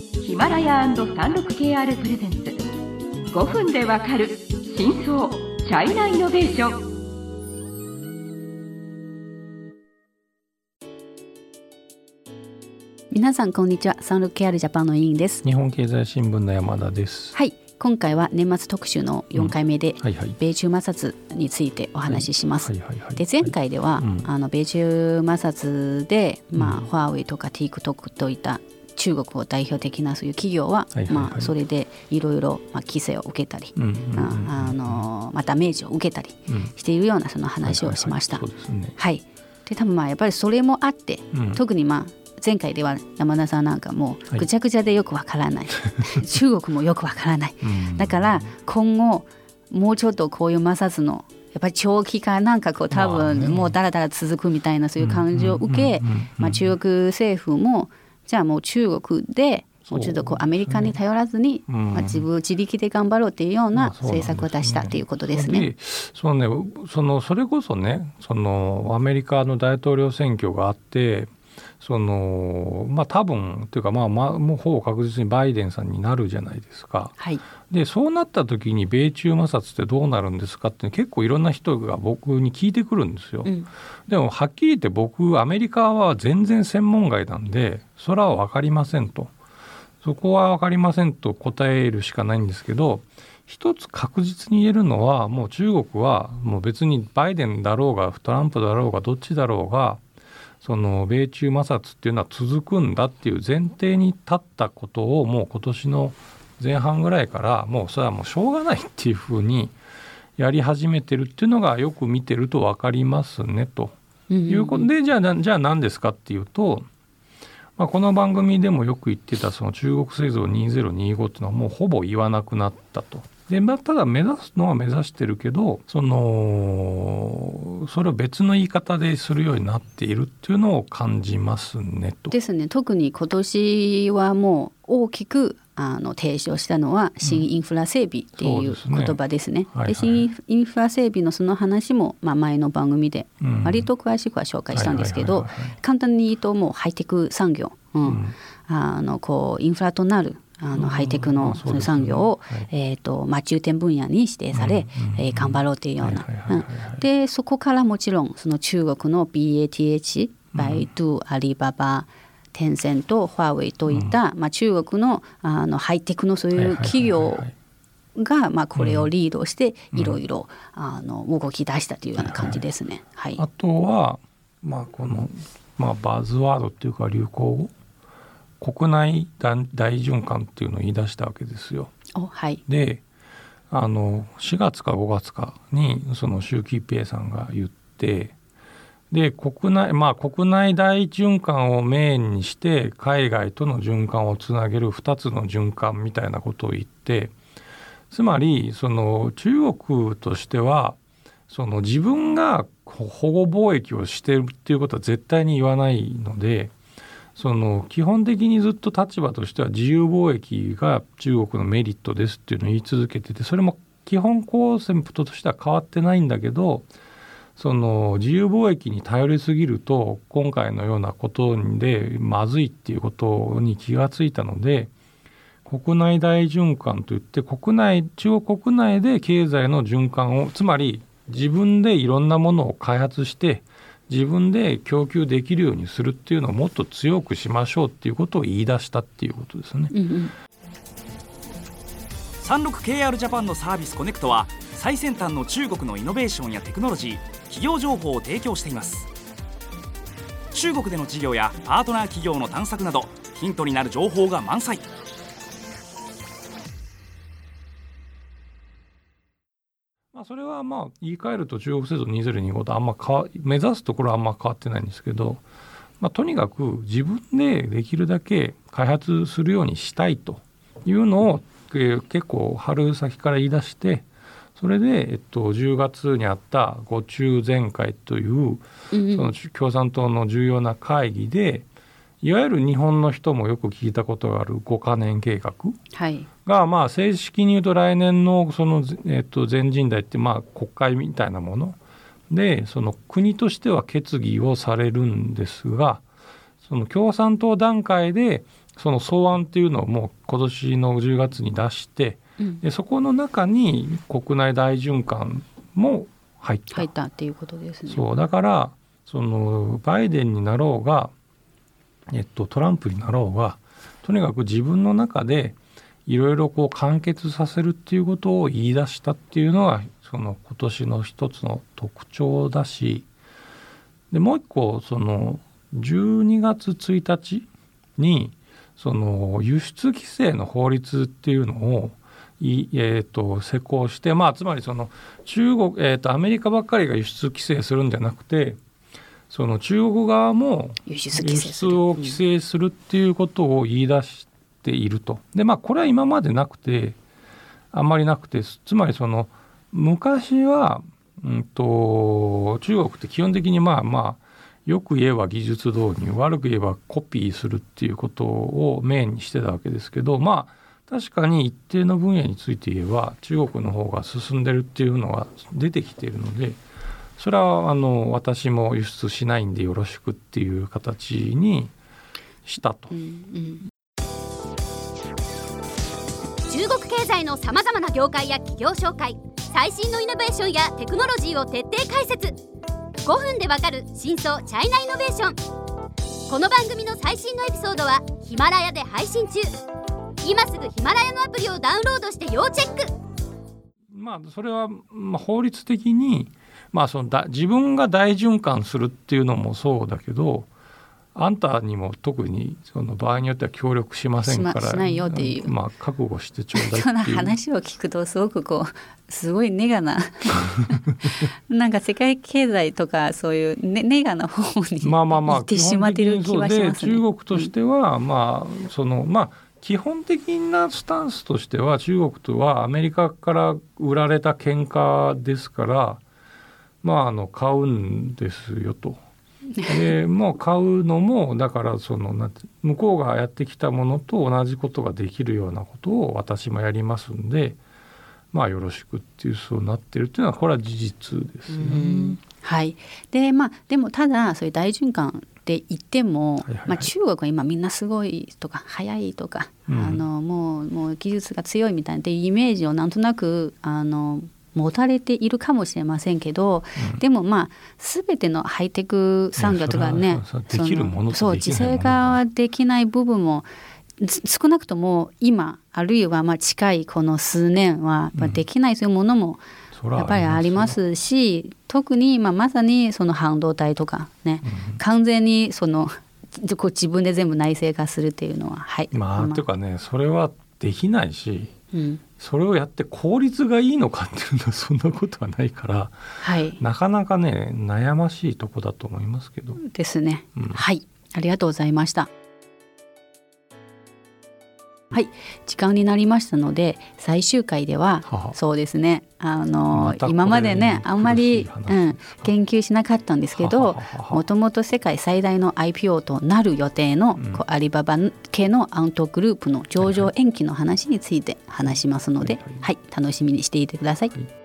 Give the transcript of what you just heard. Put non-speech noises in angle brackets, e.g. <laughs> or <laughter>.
ヒマラヤ &36KR プレゼンツ。5分でわかる真相チャイナイノベーション。皆さんこんにちは。サンル KR ジャパンの委員です。日本経済新聞の山田です。はい。今回は年末特集の4回目で、米中摩擦についてお話しします。で前回では、うん。あの米中摩擦で、まあうん。ファーウェイとか TikTok といった中国を代表的なそういう企業は、はいはいはい。まあ、それでいろいろまあ規制を受けたり、まあ、ダメージを受けたりうん。しているようなその話をしました。はいで多分まあやっぱりそれもあって、うん。特にまあ前回では山田さんなんかもぐちゃぐちゃでよくわからない、<laughs> 中国もよくわからない。うん。だから今後もうちょっとこういう摩擦のやっぱり長期間なんかこう多分もうだらだら続くみたいなそういう感じを受けまあ中国政府もじゃあもう中国でもうちょっとこうアメリカに頼らずに、うん。まあ、自分自力で頑張ろうっていうような政策を出したっていうことですでね。そのね。そのそれこそねそのアメリカの大統領選挙があってそのまあ多分というかまあまあもうほぼ確実にバイデンさんになるじゃないですか。はい、でそうなった時に米中摩擦ってどうなるんですかって結構いろんな人が僕に聞いてくるんですよ。うんでもはっきり言って僕アメリカは全然専門外なんでそれは分かりませんとそこは分かりませんと答えるしかないんですけど一つ確実に言えるのはもう中国はもう別にバイデンだろうがトランプだろうがどっちだろうがその米中摩擦っていうのは続くんだっていう前提に立ったことをもう今年の前半ぐらいからもうそれはもうしょうがないっていうふうにやり始めてるっていうのがよく見てると分かりますねと。いうことでじゃあなじゃあ何ですかっていうと、まあ、この番組でもよく言ってたその中国製造2025っていうのはもうほぼ言わなくなったと。でまあ、ただ目指すのは目指してるけどそのそれを別の言い方でするようになっているっていうのを感じますねと。ですね。特に今年はもう大きくあの提唱したのは新インフラ整備っていうそうですね。言葉ですね。はいはい。で新インフラ整備のその話も、まあ、前の番組でうん。割と詳しくは紹介したんですけど簡単に言うともうハイテク産業、うん。うん。あのこうインフラとなるあうん。のハイテクの産業を、はい。えーとまあ、重点分野に指定され、うえー頑張ろうというような。でそこからもちろんその中国の BATH バイドゥ、アリババテンセントファーウェイといった、まあ、中国のあのハイテクのそういう企業がまあこれをリードしていろいろあの動き出したというような感じですね。はい、あとは、まあ、この、まあ、バズワードっていうか流行語国内大大循環っていうのを言い出したわけですよ。おはいであの4月か5月かにその習近平さんが言ってで国内まあ国内大循環をメインにして海外との循環をつなげる2つの循環みたいなことを言ってつまりその中国としてはその自分が保護貿易をしてるっていうことは絶対に言わないのでその基本的にずっと立場としては自由貿易が中国のメリットですっていうのを言い続けててそれも基本コンセプトとしては変わってないんだけどその自由貿易に頼りすぎると今回のようなことでまずいっていうことに気がついたので国内大循環といって国内中国国内で経済の循環をつまり自分でいろんなものを開発して自分で供給できるようにするっていうのをもっと強くしましょうっていうことを言い出したっていうことですね。うんうん、36KR ジャパンのサービスコネクトは最先端の中国のイノベーションやテクノロジー企業情報を提供しています。中国での事業やパートナー企業の探索などヒントになる情報が満載それはまあ言い換えると中国製造2025とあんま変わ目指すところはあんま変わってないんですけど、まあ、とにかく自分でできるだけ開発するようにしたいというのを、えー結構春先から言い出してそれで、えっと、10月にあった五中全会といううんうん。その共産党の重要な会議でいわゆる日本の人もよく聞いたことがある5カ年計画はい。がまあ正式に言うと来年のその、えっと、全人代ってまあ国会みたいなものでその国としては決議をされるんですがその共産党段階でその草案っていうのをもう今年の10月に出してうん。でそこの中に国内大循環も入った。入ったっていうことですね。そうだからそのバイデンになろうが、えっと、トランプになろうがとにかく自分の中でいろいろこう完結させるっていうことを言い出したっていうのがその今年の一つの特徴だしでもう一個その12月1日にその輸出規制の法律っていうのをい、えー、と施行して、まあ、つまりその中国、えー、とアメリカばっかりが輸出規制するんじゃなくてその中国側も輸出を規制するっていうことを言い出していると。でまあこれは今までなくてあんまりなくてつまりその昔は、うん、と中国って基本的にまあまあよく言えば技術導入悪く言えばコピーするっていうことをメインにしてたわけですけどまあ確かに一定の分野について言えば中国の方が進んでるっていうのが出てきているのでそれはあの私も輸出しないんでよろしくっていう形にしたと。う。んうん。中国経済のさまざまな業界や企業紹介最新のイノベーションやテクノロジーを徹底解説。5分でわかる真相チャイナイノベーション。この番組の最新のエピソードはヒマラヤで配信中。今すぐヒマラヤのアプリをダウンロードして要チェック。まあそれはまあ法律的にまあそのだ自分が大循環するっていうのもそうだけどあんたにも特にその場合によっては協力しませんからしまあ覚悟してちょうだいそのっていう話を聞くとすごくこうすごいネガな <laughs> なんか世界経済とかそういうネネガな方にまあまあまあ行ってしまってる気はしますね。基本的にそうで中国としては、まあそのまあ基本的なスタンスとしては中国とはアメリカから売られた喧嘩ですからまああの買うんですよと。でもう買うのもだからその向こうがやってきたものと同じことができるようなことを私もやりますんでまあよろしくっていうそうなってるっていうのはこれは事実ですね。うんはい、でまあでもただそういう大循環って言っても、まあ、中国は今みんなすごいとか早いとか、うんあのもうもう技術が強いみたいなっていうイメージをなんとなくあの持たれているかもしれませんけど、でもまあ全てのハイテク産業とかね <laughs> そうできないもの自制化できない部分もつ少なくとも今あるいはまあ近いこの数年はまあできないそういうものもやっぱりありまよすし特にまあまさにその半導体とかね、完全にそのこう自分で全部内製化するっていうのははい。まあ、というかねそれはできないしうん、それをやって効率がいいのかっていうのはそんなことはないからはい。なかなかね悩ましいとこだと思いますけど。ですね、うん。はい。ありがとうございましたはい。時間になりましたので最終回ではそうですね。あの、今までねあんまりうん研究しなかったんですけどもともと世界最大の IPO となる予定の、うアリババ系のアウトグループの上場延期の話について話しますので、はいはい。はい、楽しみにしていてください。はい